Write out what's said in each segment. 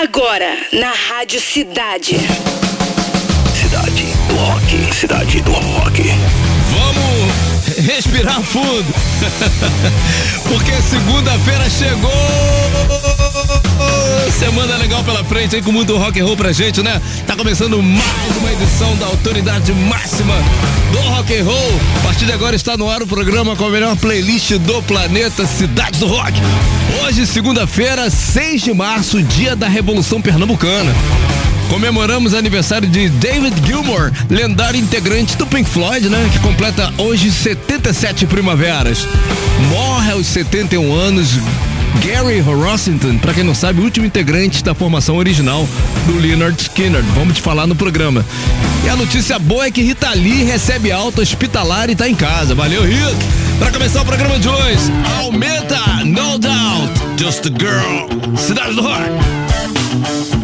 Agora, na Rádio Cidade. Cidade do Rock. Cidade do Rock. Vamos respirar fundo. Porque segunda-feira chegou. Semana legal pela frente aí com muito rock and roll pra gente, né? Tá começando mais uma edição da autoridade máxima do rock and roll. A partir de agora está no ar o programa com a melhor playlist do planeta Cidade do Rock. Hoje, segunda-feira, 6 de março, dia da Revolução Pernambucana. Comemoramos aniversário de David Gilmour, lendário integrante do Pink Floyd, né? Que completa hoje 77 primaveras. Morre aos 71 anos Gary Rossington, para quem não sabe, o último integrante da formação original do Leonard Skinner. Vamos te falar no programa. E a notícia boa é que Rita Lee recebe alta hospitalar e tá em casa. Valeu, Rita! Para começar o programa de hoje, aumenta, no doubt, just a girl, Cidade do Rock.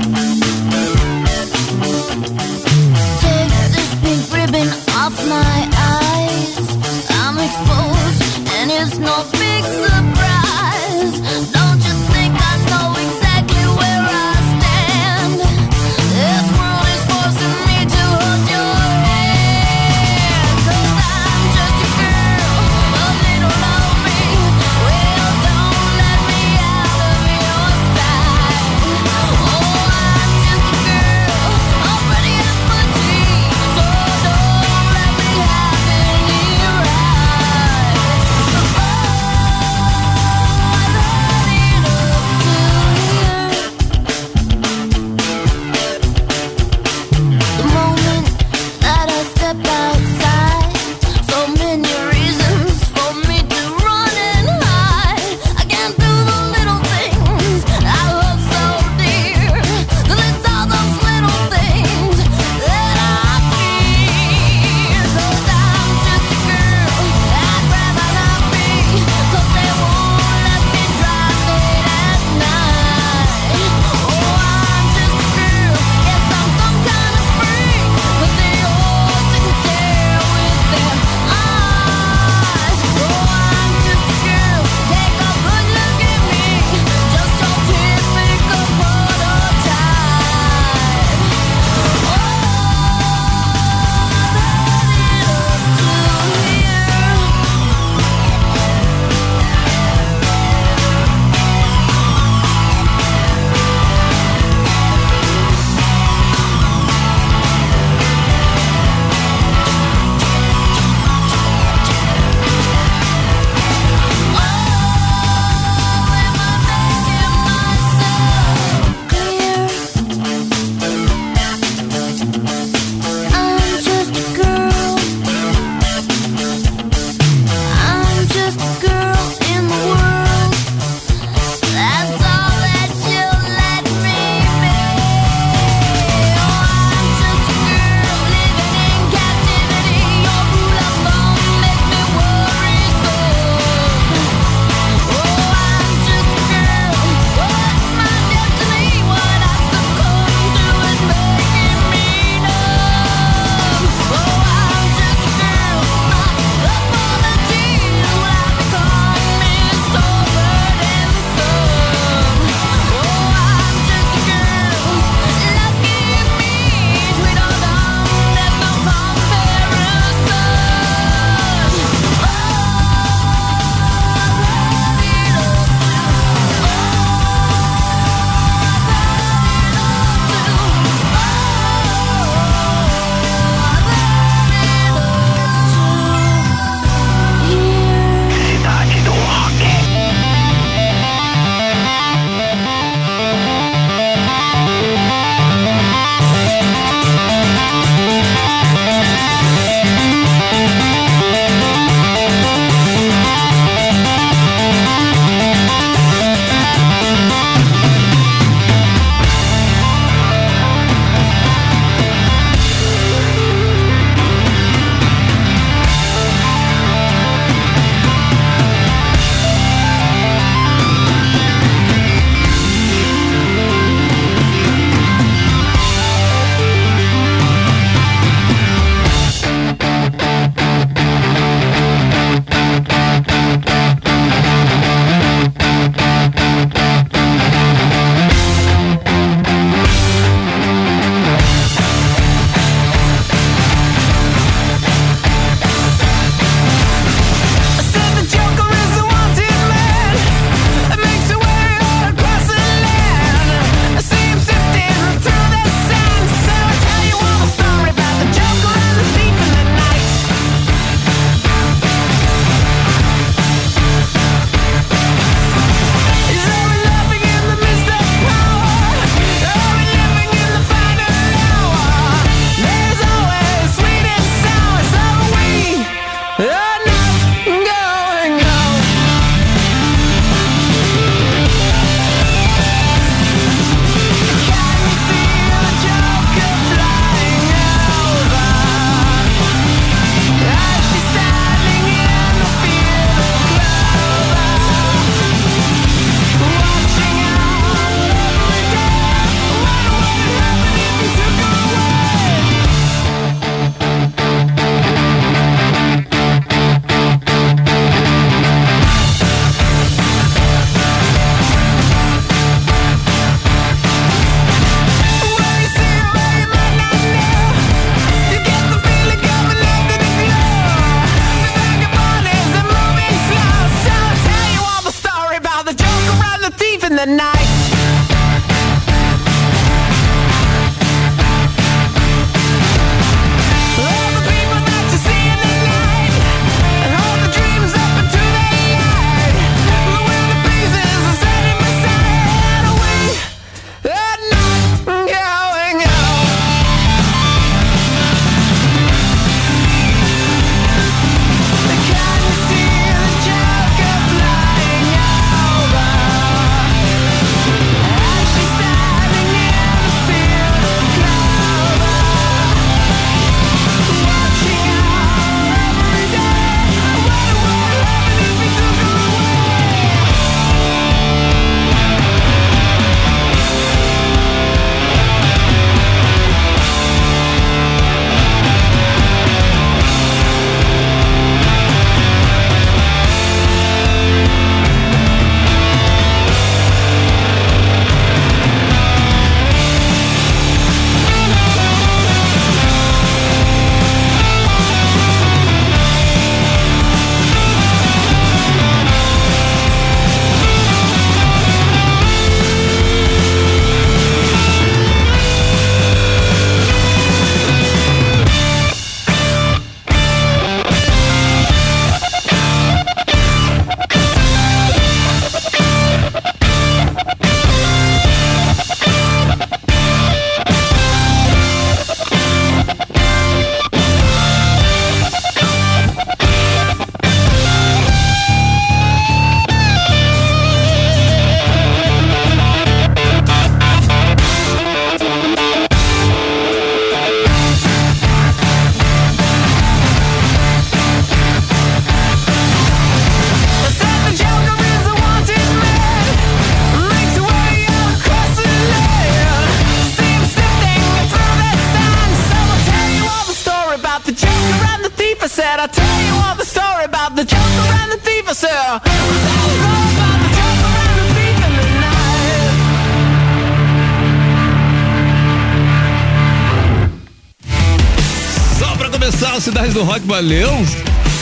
Rock valeu.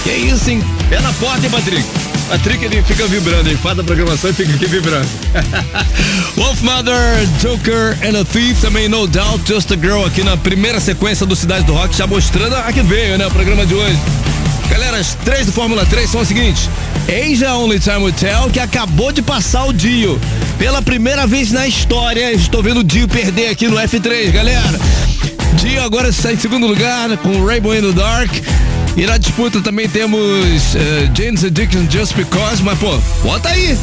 Que isso, hein? Pé na porta, hein, Patrick? Patrick, ele fica vibrando, ele faz a programação e fica aqui vibrando. Wolfmother, Joker and a Thief, também No Doubt, Just a Girl aqui na primeira sequência do Cidade do Rock, já mostrando a que veio, né, o programa de hoje. Galera, as três do Fórmula 3 são as seguintes. Asia Only Time Tell, que acabou de passar o Dio. Pela primeira vez na história, estou vendo o Dio perder aqui no F3, galera. Dio agora está em segundo lugar com Rainbow in the Dark. E na disputa também temos uh, James Addiction Just Because, mas pô, bota aí.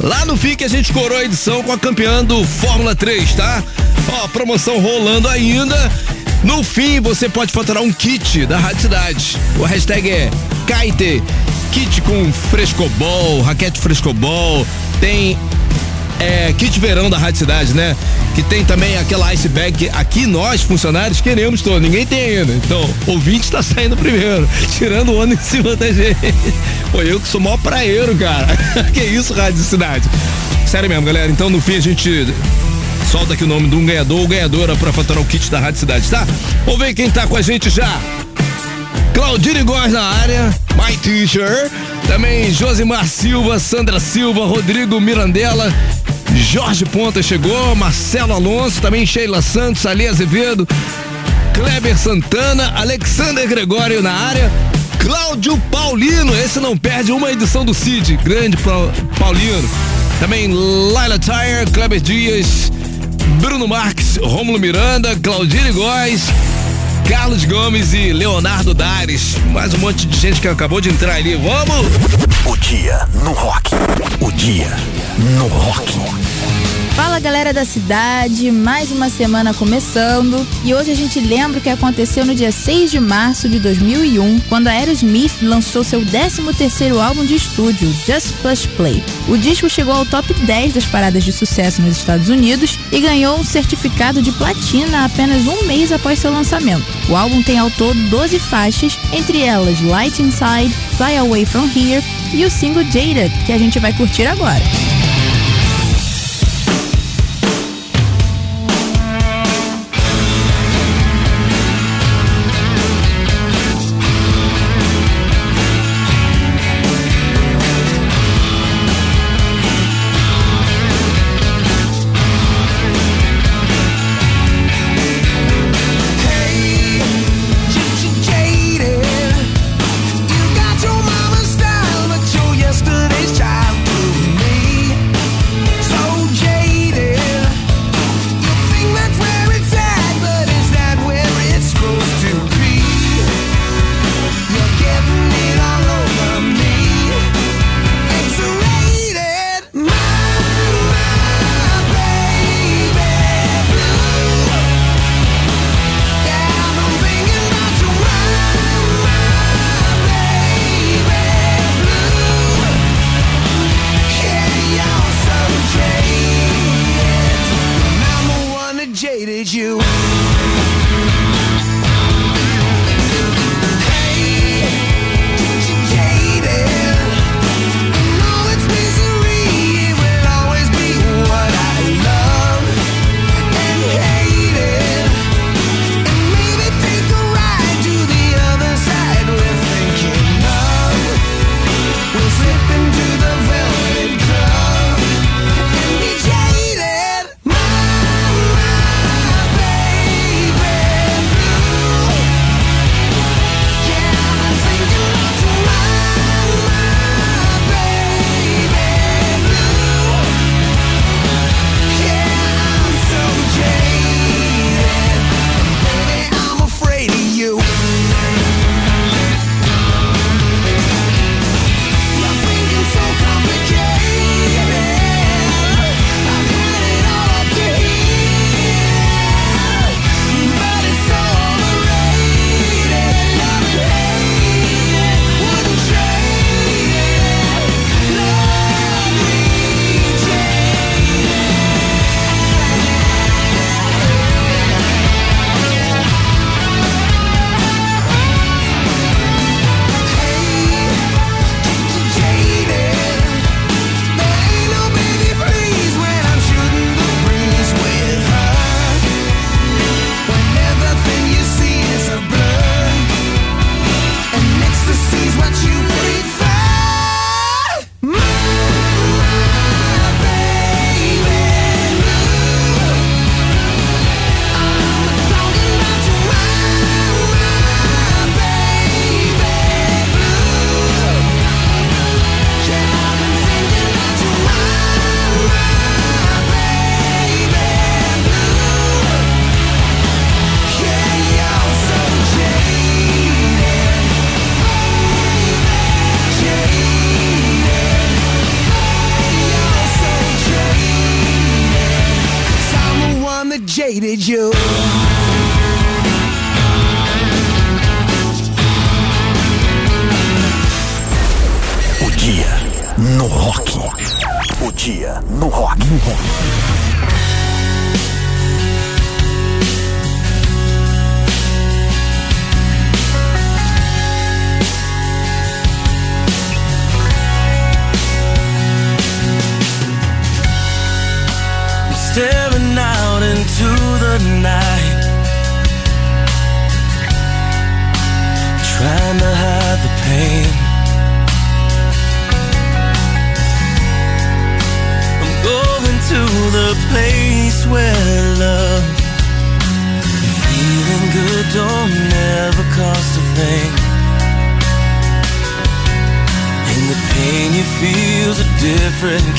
Lá no FIC a gente corou a edição com a campeã do Fórmula 3, tá? Ó, promoção rolando ainda. No fim, você pode faturar um kit da Rádio Cidade. O hashtag é Kite. Kit com frescobol, raquete frescobol, tem é, kit verão da Rádio Cidade, né? Que tem também aquela ice bag que aqui nós, funcionários, queremos todo. Ninguém tem ainda. Então, ouvinte está saindo primeiro, tirando o ano em cima da gente. Pô, eu que sou maior praeiro, cara. que isso, Rádio Cidade. Sério mesmo, galera. Então, no fim, a gente solta aqui o nome de um ganhador ou ganhadora para faturar o kit da Rádio Cidade, tá? Vamos ver quem tá com a gente já. Claudine Góes na área, My Teacher. Também Josimar Silva, Sandra Silva, Rodrigo Mirandela, Jorge Ponta chegou, Marcelo Alonso, também Sheila Santos, Ali Azevedo, Kleber Santana, Alexander Gregório na área, Cláudio Paulino, esse não perde uma edição do Cid, grande Paulino. Também Laila Tire, Kleber Dias, Bruno Marques, Rômulo Miranda, Claudine Góes, Carlos Gomes e Leonardo Dares. Mais um monte de gente que acabou de entrar ali. Vamos! O dia no rock. O dia no rock. Fala galera da cidade, mais uma semana começando e hoje a gente lembra o que aconteceu no dia 6 de março de 2001, quando a Aerosmith lançou seu 13º álbum de estúdio, Just Push Play. O disco chegou ao top 10 das paradas de sucesso nos Estados Unidos e ganhou um certificado de platina apenas um mês após seu lançamento. O álbum tem ao todo 12 faixas, entre elas Light Inside, Fly Away From Here e o single Jaded, que a gente vai curtir agora.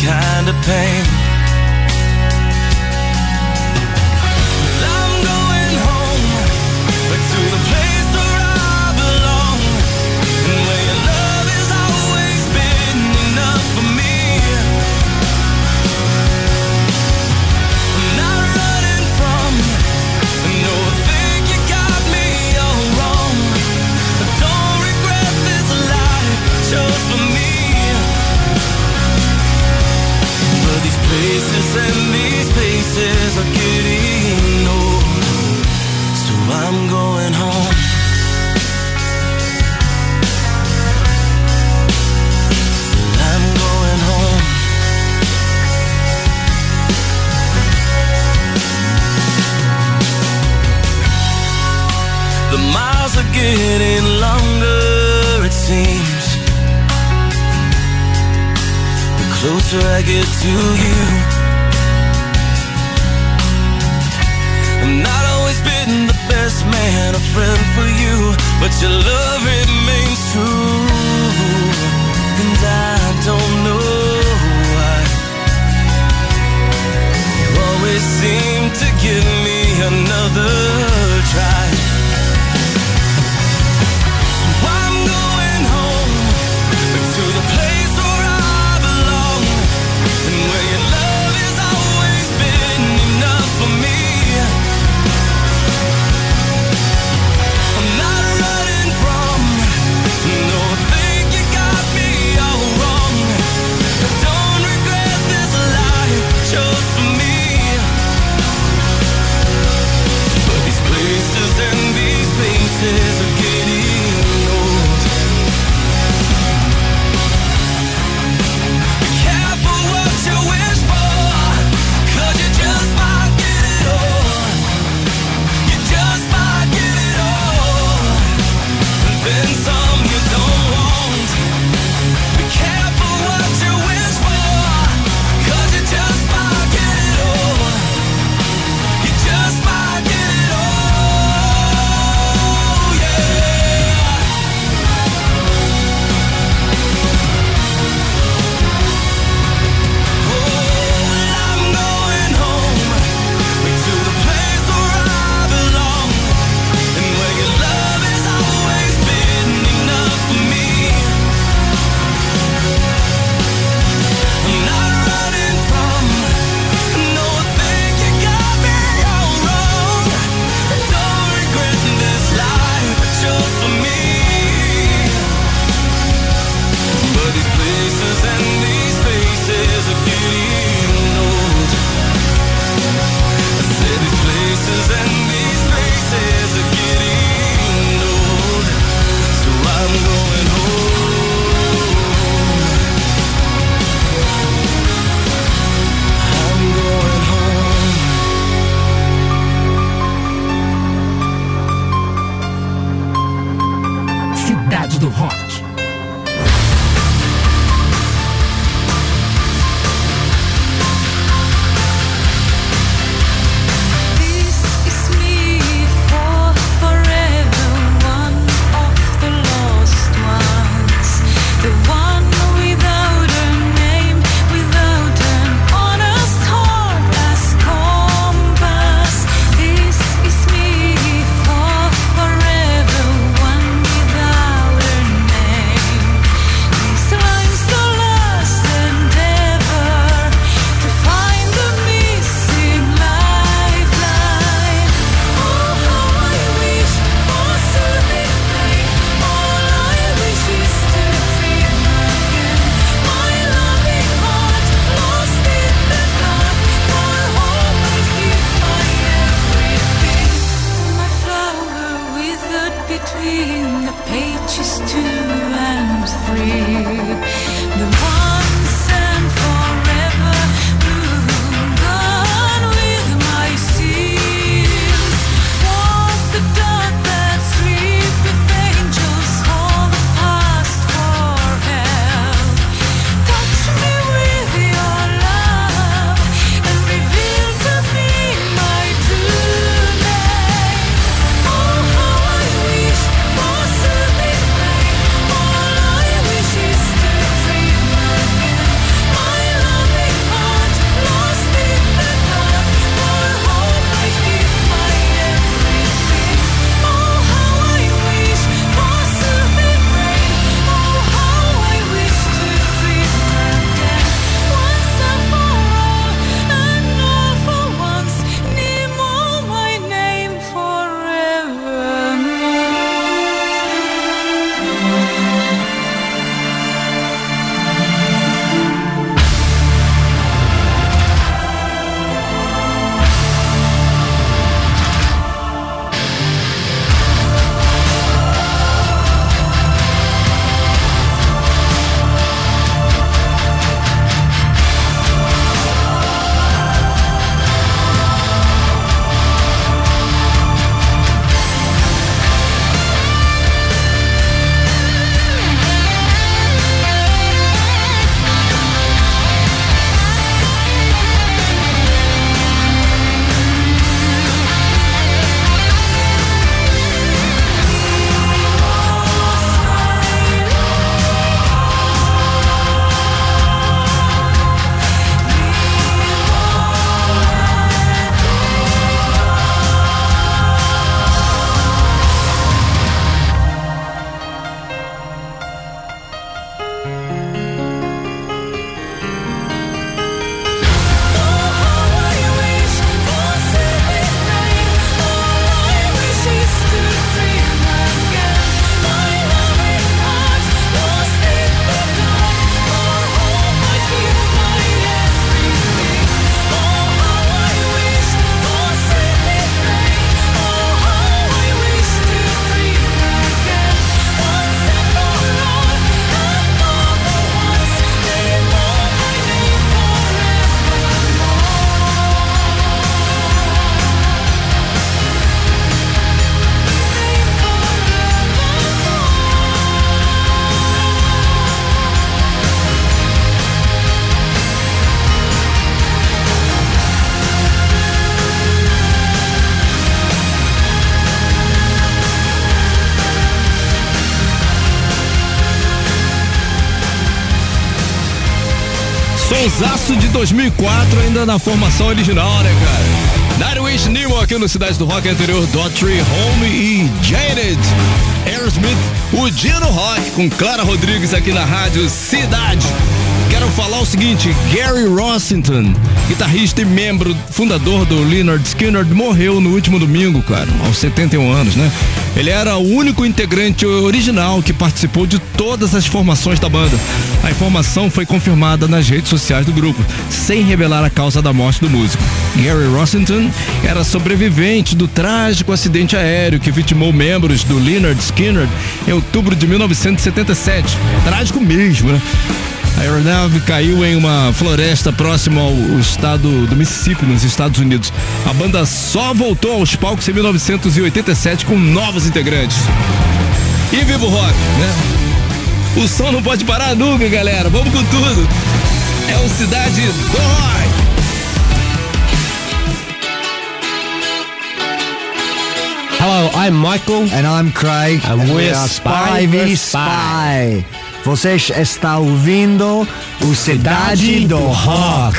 kind of pain. getting longer, it seems. The closer I get to you, I'm not always been the best man, a friend for you, but your love remains true. And I don't know why. You always seem to give me another try. 2004, ainda na formação original, né, cara? Nightwish Nemo aqui no Cidade do Rock anterior, Daughtry Home e Janet. Aerosmith, o dia no rock, com Clara Rodrigues aqui na rádio Cidade. Falar o seguinte, Gary Rossington, guitarrista e membro fundador do Leonard Skinner, morreu no último domingo, cara, aos 71 anos, né? Ele era o único integrante original que participou de todas as formações da banda. A informação foi confirmada nas redes sociais do grupo, sem revelar a causa da morte do músico. Gary Rossington era sobrevivente do trágico acidente aéreo que vitimou membros do Leonard Skinner em outubro de 1977. Trágico mesmo, né? A aeronave caiu em uma floresta próxima ao estado do Mississippi, nos Estados Unidos. A banda só voltou aos palcos em 1987 com novos integrantes. E viva o rock, né? O som não pode parar nunca, galera. Vamos com tudo. É o Cidade do Rock. Hello, I'm Michael. And I'm Craig. And we we're are Spy Spy v vs. Spy. Você está ouvindo o Cidade do Rock.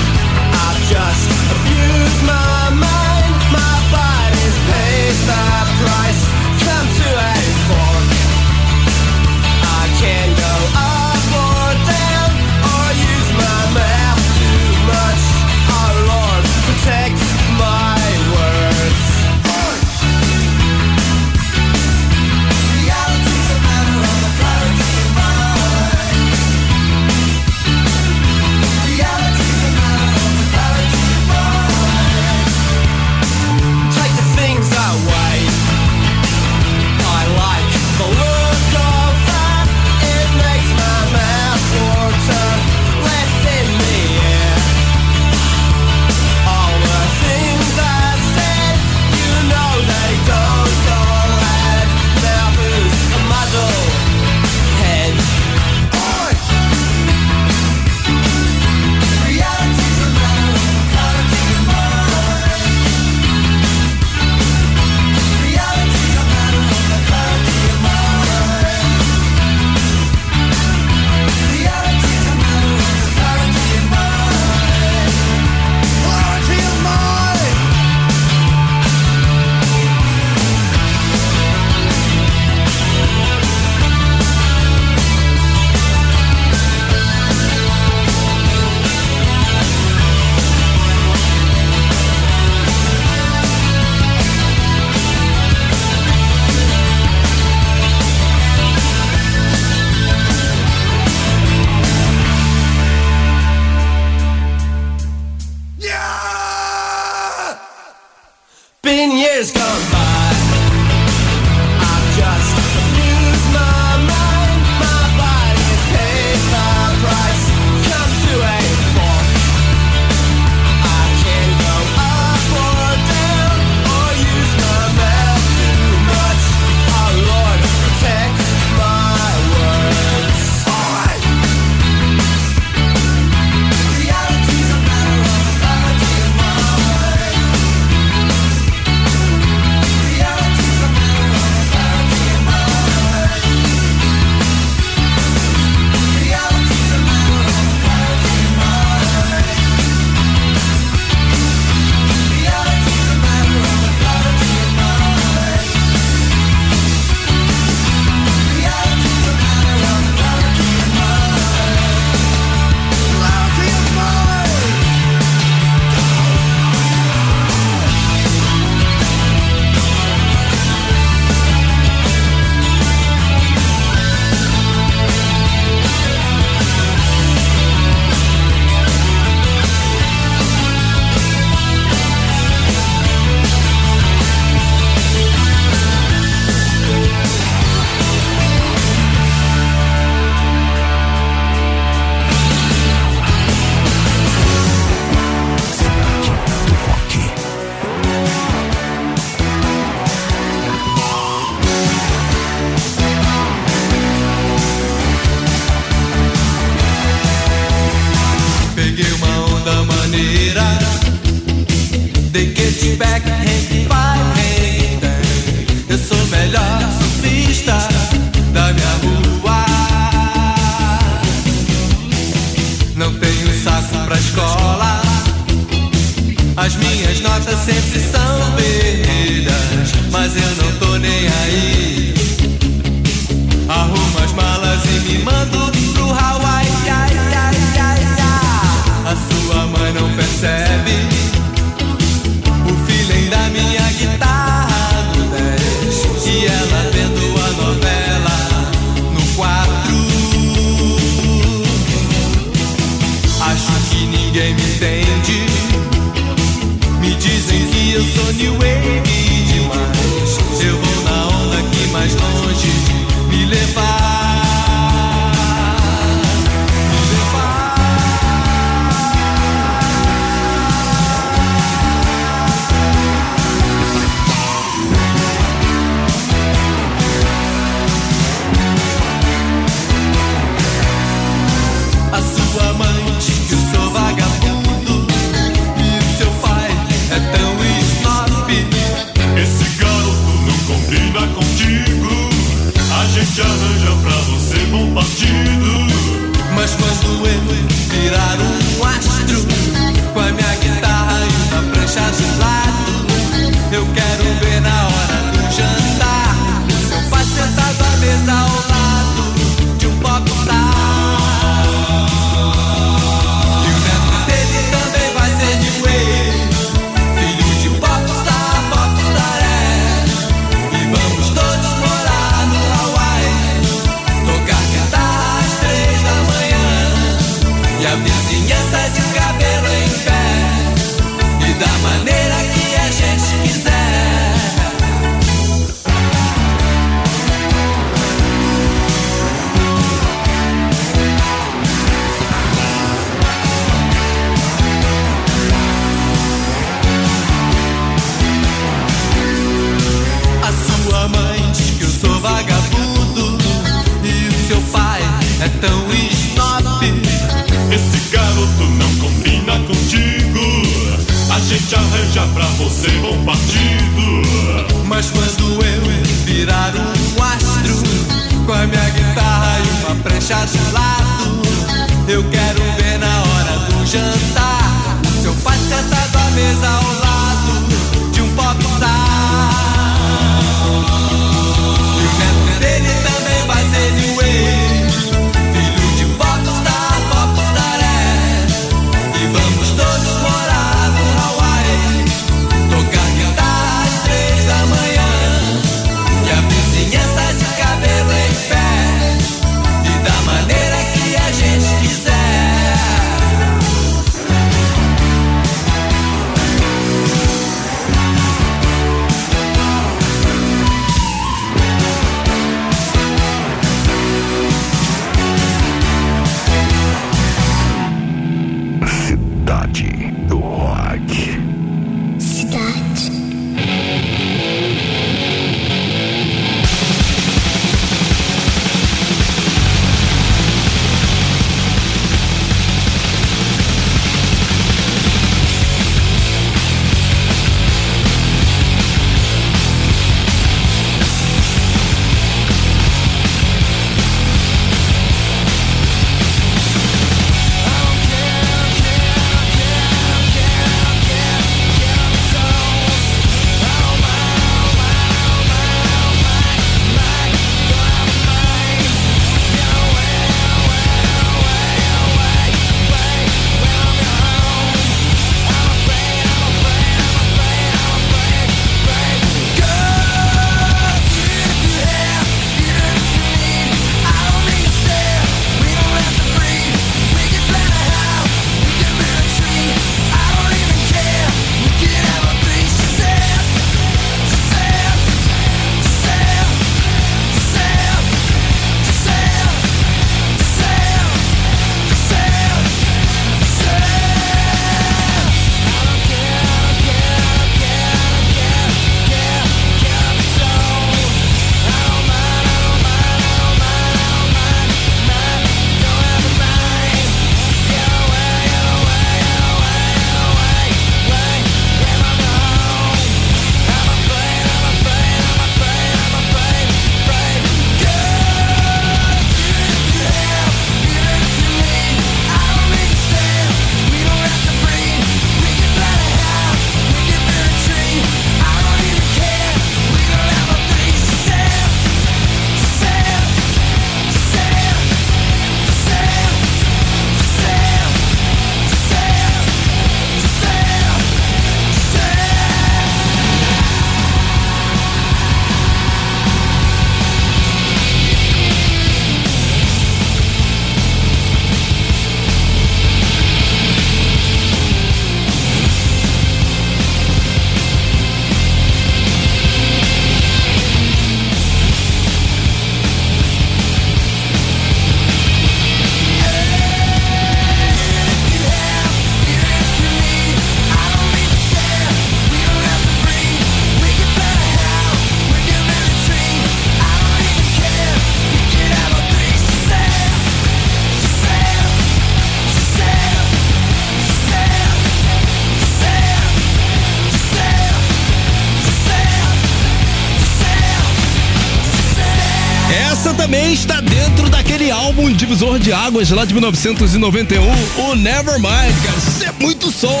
Divisor de águas lá de 1991, o Nevermind, cara. Isso é muito som.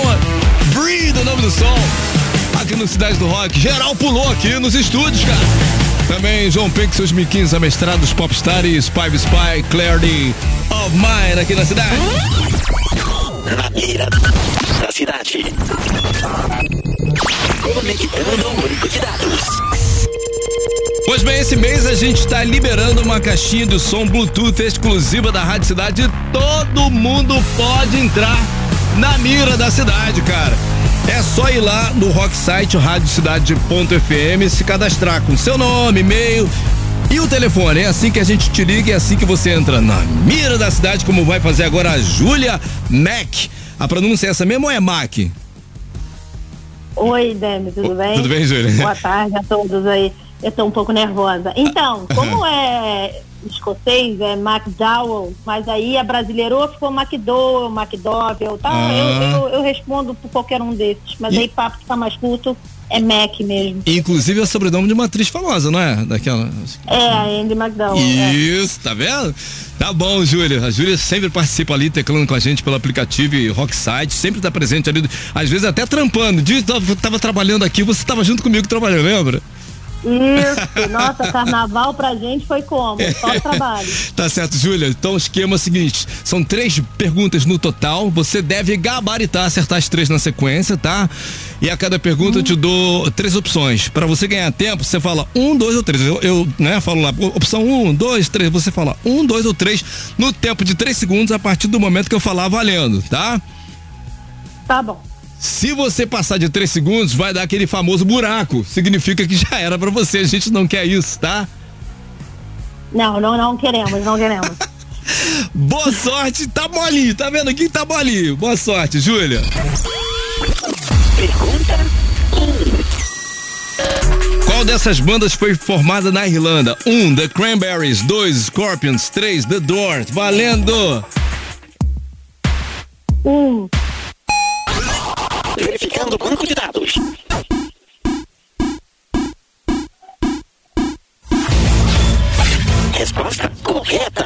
Breathe, o nome do som. Aqui no Cidade do Rock. Geral pulou aqui nos estúdios, cara. Também João seus miquinhos amestrados, Popstar e Spy Spy, Clarity of Mine aqui na cidade. Na mira da cidade. Conectando o banco de dados. Pois bem, esse mês a gente está liberando uma caixinha de som Bluetooth exclusiva da Rádio Cidade. Todo mundo pode entrar na mira da cidade, cara. É só ir lá no rock site radiocidade.fm se cadastrar com seu nome, e-mail e o telefone. É assim que a gente te liga, é assim que você entra na mira da cidade, como vai fazer agora a Júlia Mac. A pronúncia é essa mesmo ou é Mac? Oi, Demi, tudo bem? tudo bem, Júlia? Boa tarde a todos aí. Eu tô um pouco nervosa. Então, como é escocês, é McDowell, mas aí a brasileirou, ficou McDowell, McDowell, tá? Ah. Eu, eu, eu respondo por qualquer um desses. Mas E- aí, papo que tá mais curto, é Mac mesmo. Inclusive é o sobrenome de uma atriz famosa, não é? Daquela. É, a Andy McDowell. é. Isso, tá vendo? Tá bom, Júlia. A Júlia sempre participa ali, teclando com a gente pelo aplicativo e Rocksite, sempre tá presente ali, às vezes até trampando. Diz, tava, tava trabalhando aqui, você tava junto comigo trabalhando, lembra? Isso, nossa, carnaval pra gente foi como? Só trabalho. Tá certo, Júlia. Então o esquema é o seguinte: são três perguntas no total. Você deve gabaritar, acertar as três na sequência, tá? E a cada pergunta eu te dou três opções. Pra você ganhar tempo, você fala um, dois ou três. Eu, eu né, falo lá, opção um, dois, três. Você fala um, dois ou três no tempo de três segundos a partir do momento que eu falar valendo, tá? Tá bom. Se você passar de três segundos, vai dar aquele famoso buraco. Significa que já era pra você. A gente não quer isso, tá? Não, não, não queremos, não queremos. Boa sorte, tá molinho, tá vendo aqui? Tá molinho. Boa sorte, Júlia. Pergunta Qual dessas bandas foi formada na Irlanda? 1. Um, The Cranberries. 2. Scorpions. 3. The Doors. Valendo! Um, verificando o banco de dados. Resposta correta.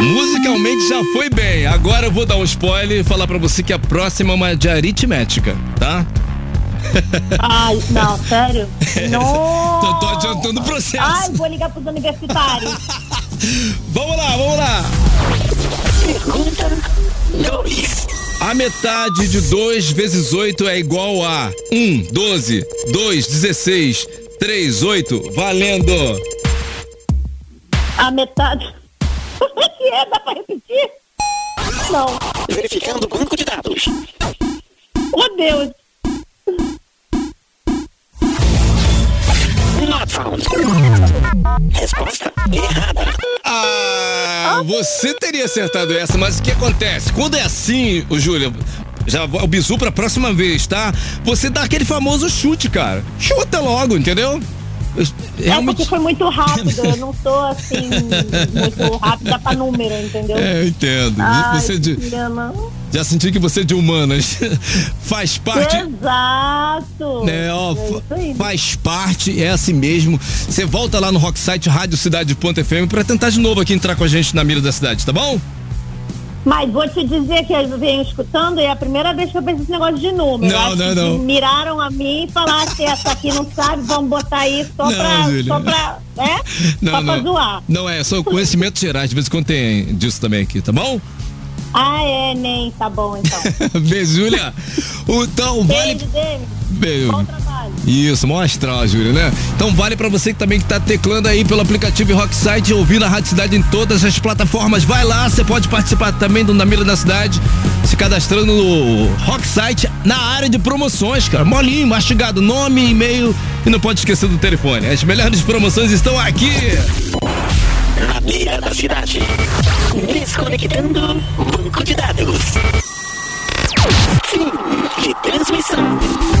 Musicalmente já foi bem. Agora eu vou dar um spoiler e falar pra você que a próxima é uma de aritmética, tá? ai, não, sério? Não. Tô, tô adiantando o processo. Ai, vou ligar pros universitários. Vamos lá, vamos lá. Pergunta 2. A metade de 2 vezes 8 é igual a 1, 12, 2, 16, 3, 8. Valendo! A metade. Como é que é? Dá pra repetir? Não. Verificando o banco de dados. Oh, Deus. Resposta errada. Ah, você teria acertado essa, mas o que acontece? Quando é assim, ô Júlia, já o bizu pra próxima vez, tá? Você dá aquele famoso chute, cara. Chuta logo, entendeu? Eu- É porque foi muito rápido. Eu não sou assim, muito rápida pra número, entendeu? É, eu entendo. Ai, você de- já senti que você é de humanas. Faz parte. Exato. É, ó, É faz parte, é assim mesmo. Você volta lá no Rocksite Radiocidade.fm pra tentar de novo aqui entrar com a gente na mira da cidade, tá bom? Mas vou te dizer que eu venho escutando e é a primeira vez que eu penso esse negócio de número. Não, não, que não. Miraram a mim e falaram se essa aqui não sabe, vamos botar isso só Não, pra. Júlia. Só pra. né? só pra zoar. Não é, são conhecimentos gerais, de vez em quando tem disso também aqui, tá bom? Ah, é, nem, tá bom então. Beijo, Júlia. Então, vale. Beijo. Beijo. Bom trabalho. Isso, mostra, a Júlia, né? Então vale pra você que também que tá teclando aí pelo aplicativo Rocksite, ouvindo a Rádio Cidade em todas as plataformas. Vai lá, você pode participar também do Na Mira da Cidade, se cadastrando no Rocksite na área de promoções, cara. Molinho, mastigado, nome, e-mail e não pode esquecer do telefone. As melhores promoções estão aqui. Na beira da cidade. Desconectando banco de dados. Fim de transmissão.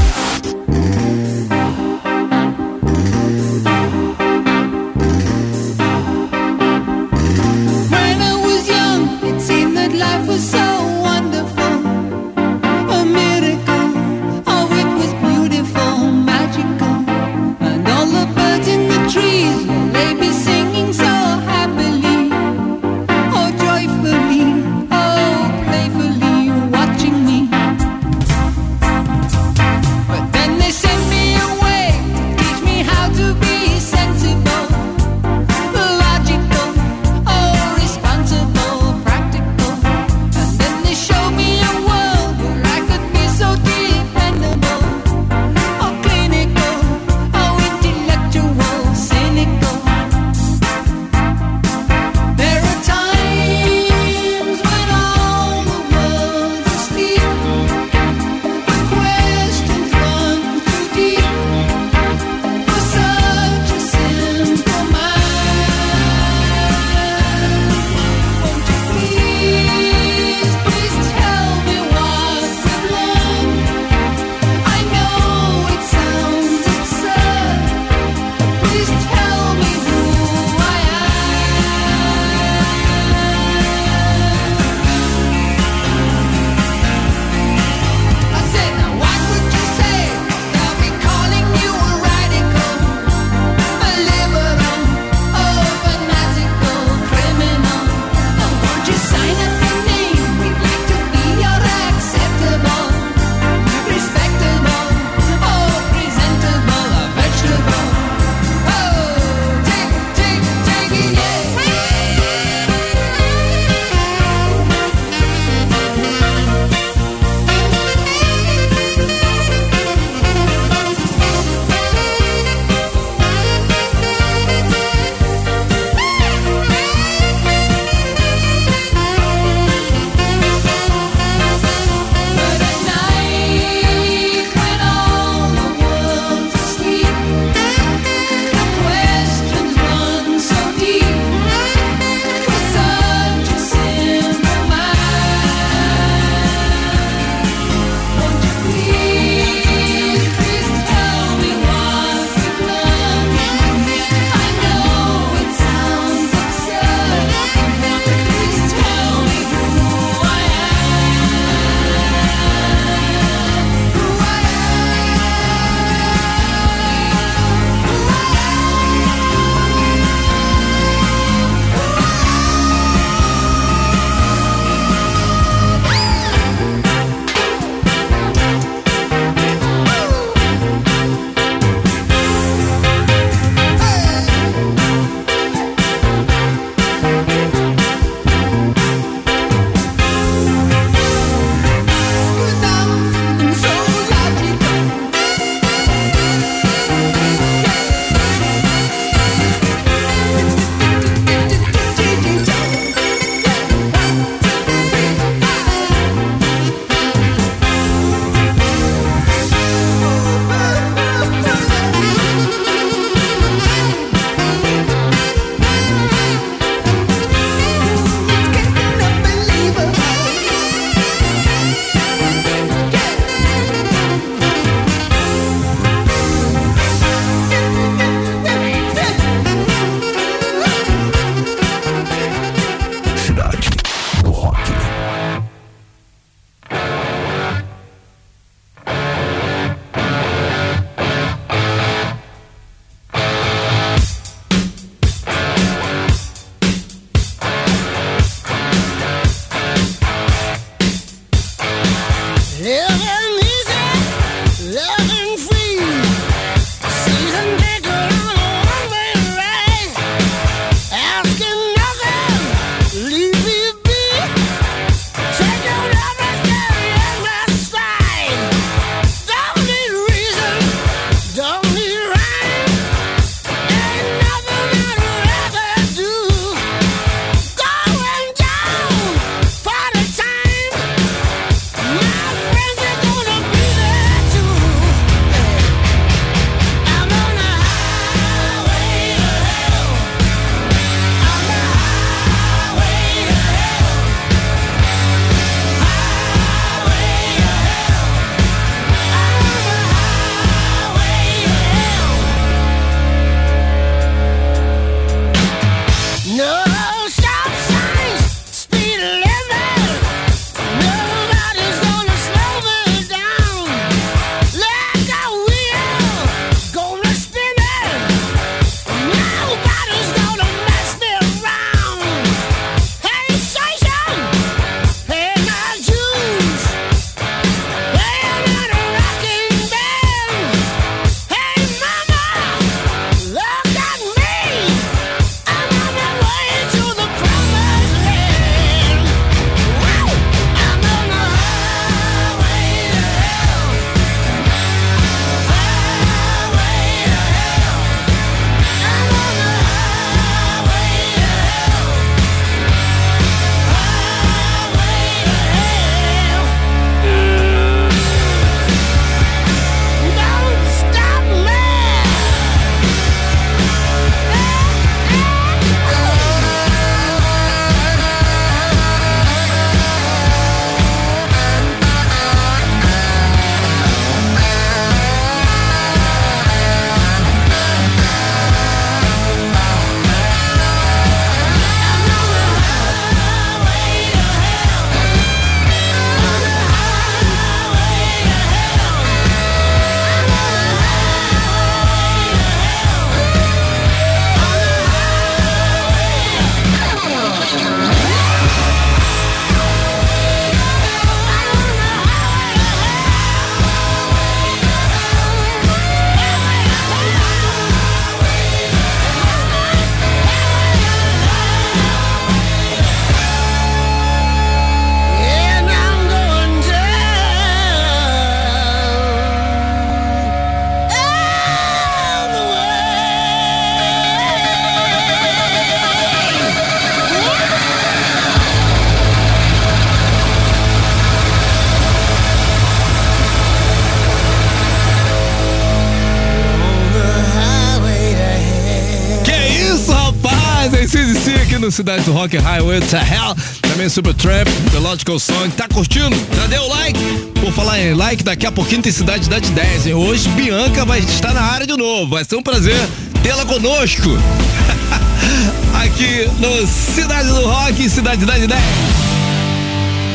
Rapaz? É CDC aqui no Cidade do Rock Highway to Hell. Também Super Trap, The Logical Song. Tá curtindo? Já deu like? Por falar em like, daqui a pouquinho tem Cidade da 10, hein? Hoje Bianca vai estar na área de novo. Vai ser um prazer tê-la conosco. aqui no Cidade do Rock, Cidade da 10.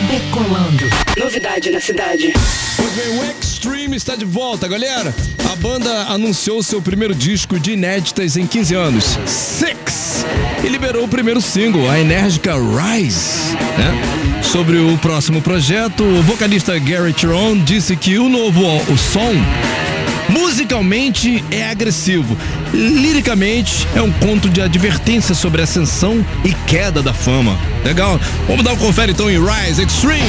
Decolando. Novidade na cidade. Pois bem, o Extreme está de volta, galera. A banda anunciou seu primeiro disco de inéditas em 15 anos, Six, e liberou o primeiro single, a enérgica Rise. né? Sobre o próximo projeto, o vocalista Gary Ron disse que o novo o som musicalmente é agressivo, liricamente é um conto de advertência sobre ascensão e queda da fama. Legal? Vamos dar um confere então em Rise Extreme.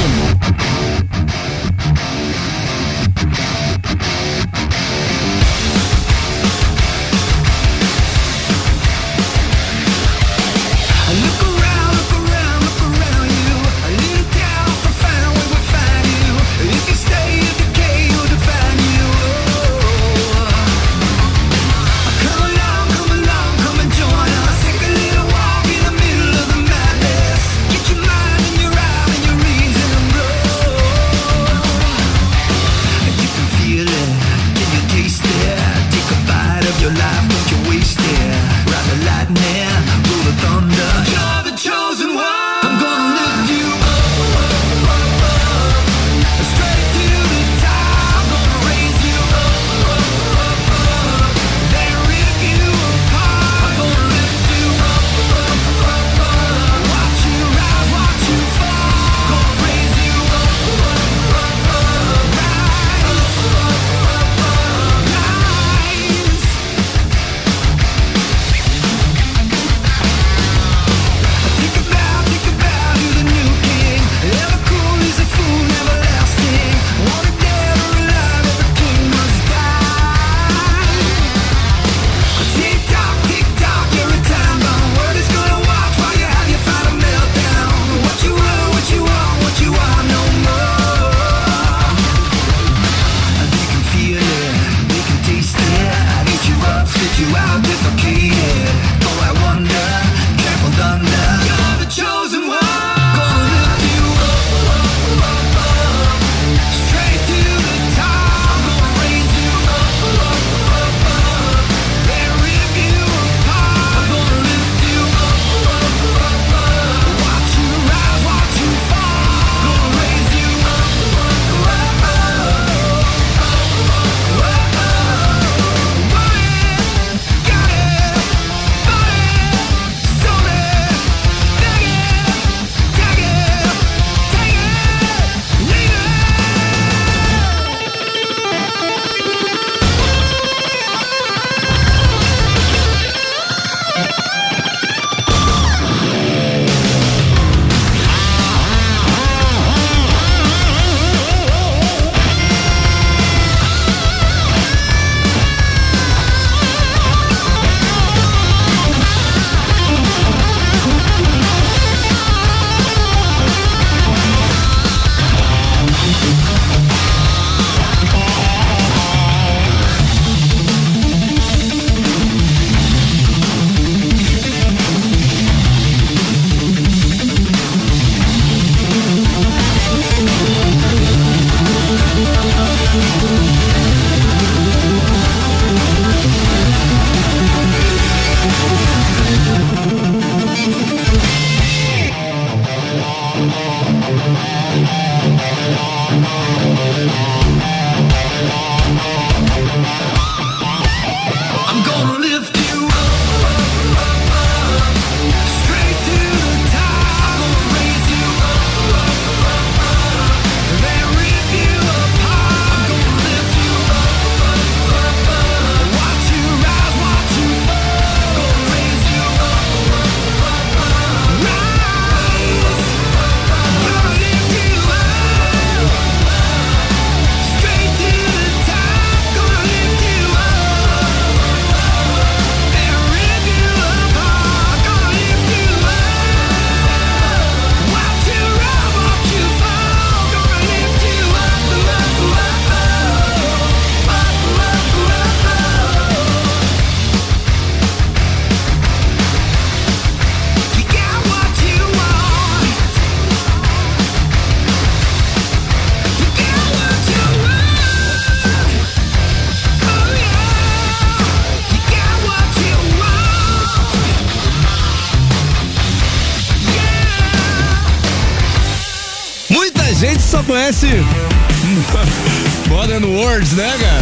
Conhece Modern Words, né, cara?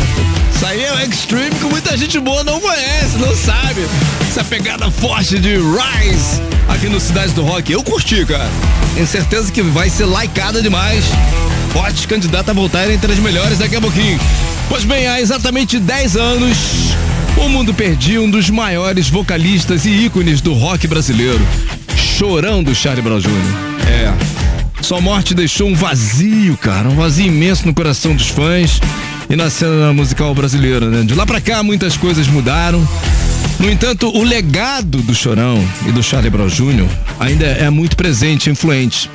Isso aí é o Extreme que muita gente boa não conhece, não sabe. Essa pegada forte de Rise aqui no Cidade do Rock. Eu curti, cara. Tenho certeza que vai ser likeada demais. Forte candidata a voltar entre as melhores daqui a pouquinho. Pois bem, há exatamente 10 anos, o mundo perdia um dos maiores vocalistas e ícones do rock brasileiro. Chorão do Charlie Brown Jr. É. Sua morte deixou um vazio, cara, um vazio imenso no coração dos fãs e na cena musical brasileira, né? De lá pra cá muitas coisas mudaram. No entanto, o legado do Chorão e do Charlie Brown Jr. ainda é muito presente e influente.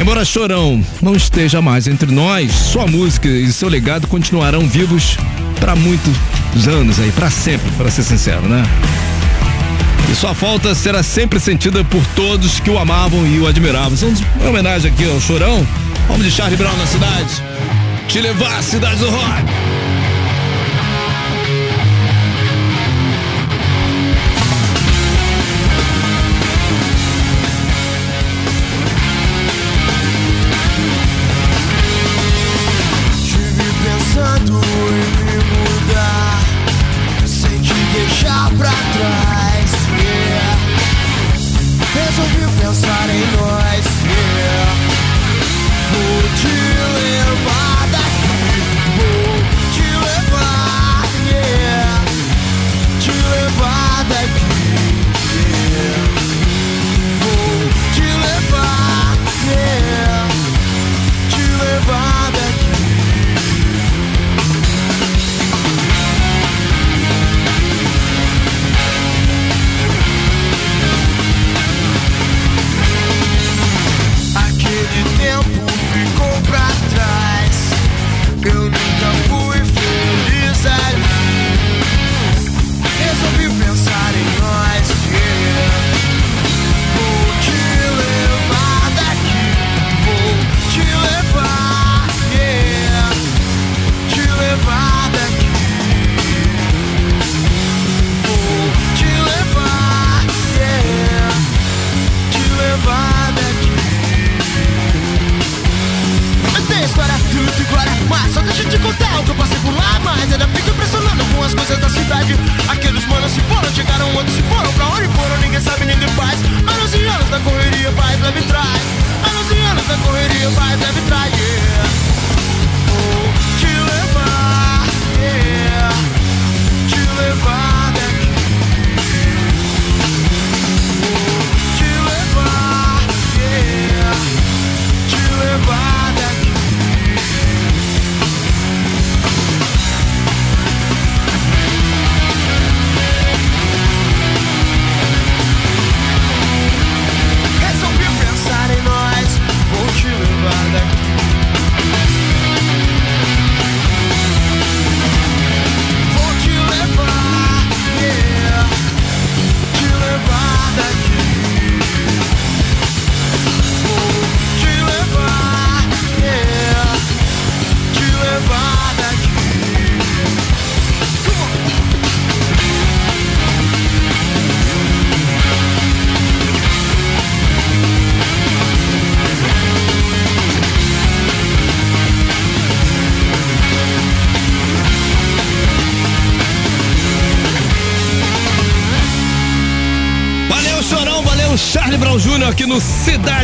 Embora Chorão não esteja mais entre nós, sua música e seu legado continuarão vivos para muitos anos aí, para sempre, para ser sincero, né? E sua falta será sempre sentida por todos que o amavam e o admiravam. São uma homenagem aqui ao Chorão, homem de Charlie Brown na cidade. Te levar à cidade do rock.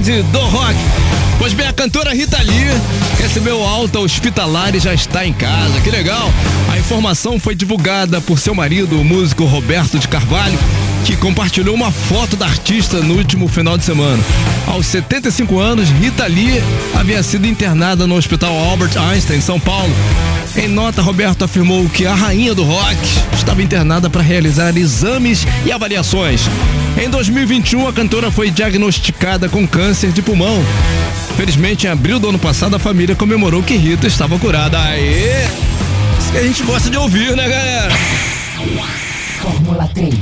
Do Rock. Pois bem, a cantora Rita Lee recebeu alta hospitalar e já está em casa. Que legal! A informação foi divulgada por seu marido, o músico Roberto de Carvalho, que compartilhou uma foto da artista no último final de semana. Aos 75 anos, Rita Lee havia sido internada no Hospital Albert Einstein, em São Paulo. Em nota, Roberto afirmou que a rainha do rock estava internada para realizar exames e avaliações. Em 2021, a cantora foi diagnosticada com câncer de pulmão. Felizmente, em abril do ano passado, a família comemorou que Rita estava curada. Aê! Isso que a gente gosta de ouvir, né, galera? Fórmula 3.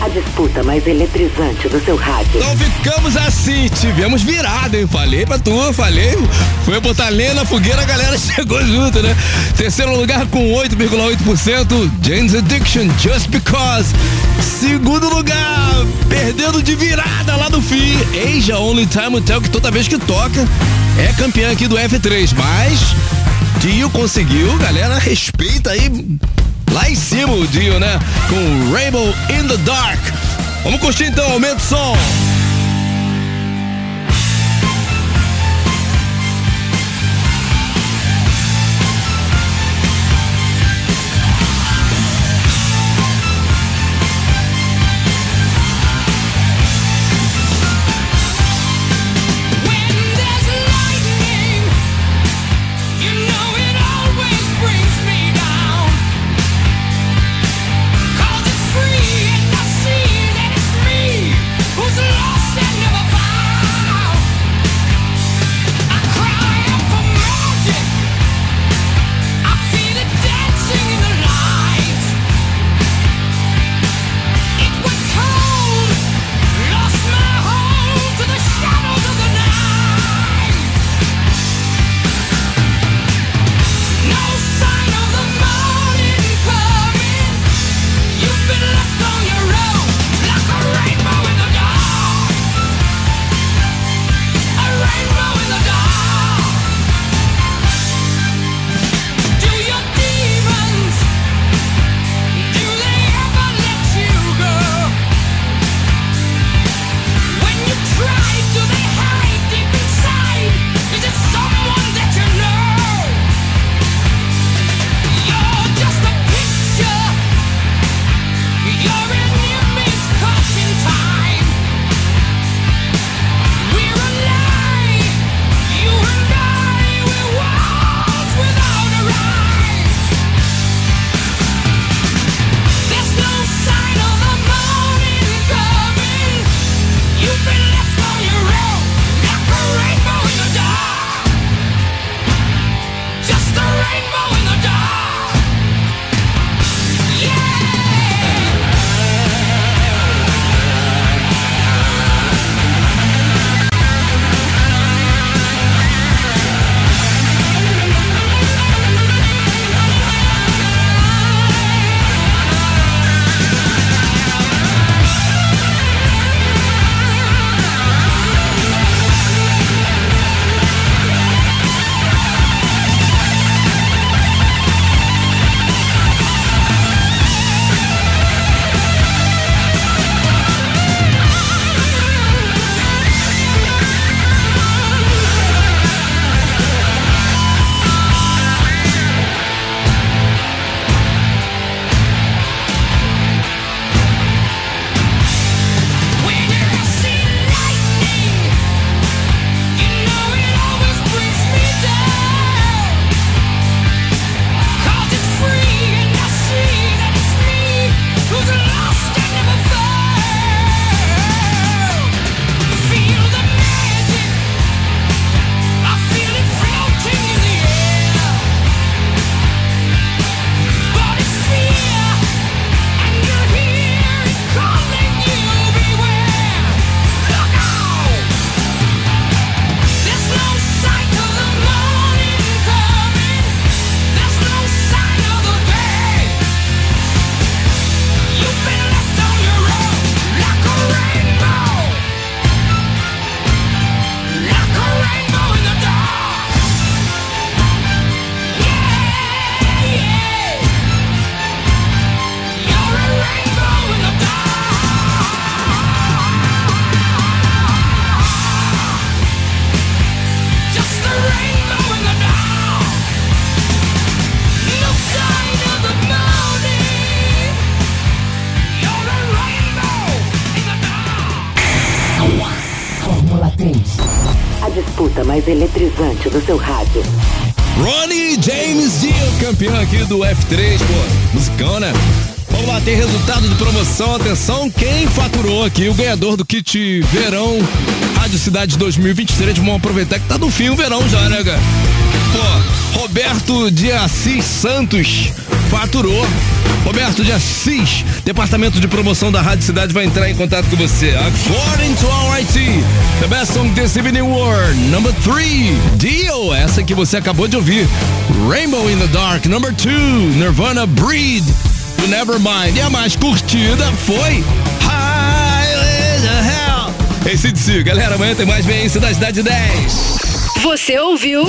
A disputa mais eletrizante do seu rádio. Então ficamos assim, tivemos virada, hein? Falei pra tu, falei. Foi botar lenha na fogueira, a galera chegou junto, né? Terceiro lugar com 8,8%, James Addiction, Just Because. Segundo lugar, perdendo de virada lá no fim, Asia Only Time Tell, que toda vez que toca é campeã aqui do F3, mas Dio conseguiu, galera, respeita aí lá em cima o Dio, né? Com Rainbow in the Dark. Vamos curtir então, aumenta o som. Campeão aqui do F3, pô. Musicão, né? Vamos lá, tem resultado de promoção. Atenção, quem faturou aqui? O ganhador do kit Verão Rádio Cidade 2023. Vamos aproveitar que tá no fim o verão já, né, cara? Pô, Roberto de Assis Santos faturou. Roberto de Assis, Departamento de Promoção da Rádio Cidade vai entrar em contato com você. According to our IT, the best song this evening were number three, Dio, essa que você acabou de ouvir. Rainbow in the Dark, number two, Nirvana Breed, You Never Mind. E a mais curtida foi High in the Hell. ACDC, galera, amanhã tem mais Vem Cidade 10. Você ouviu?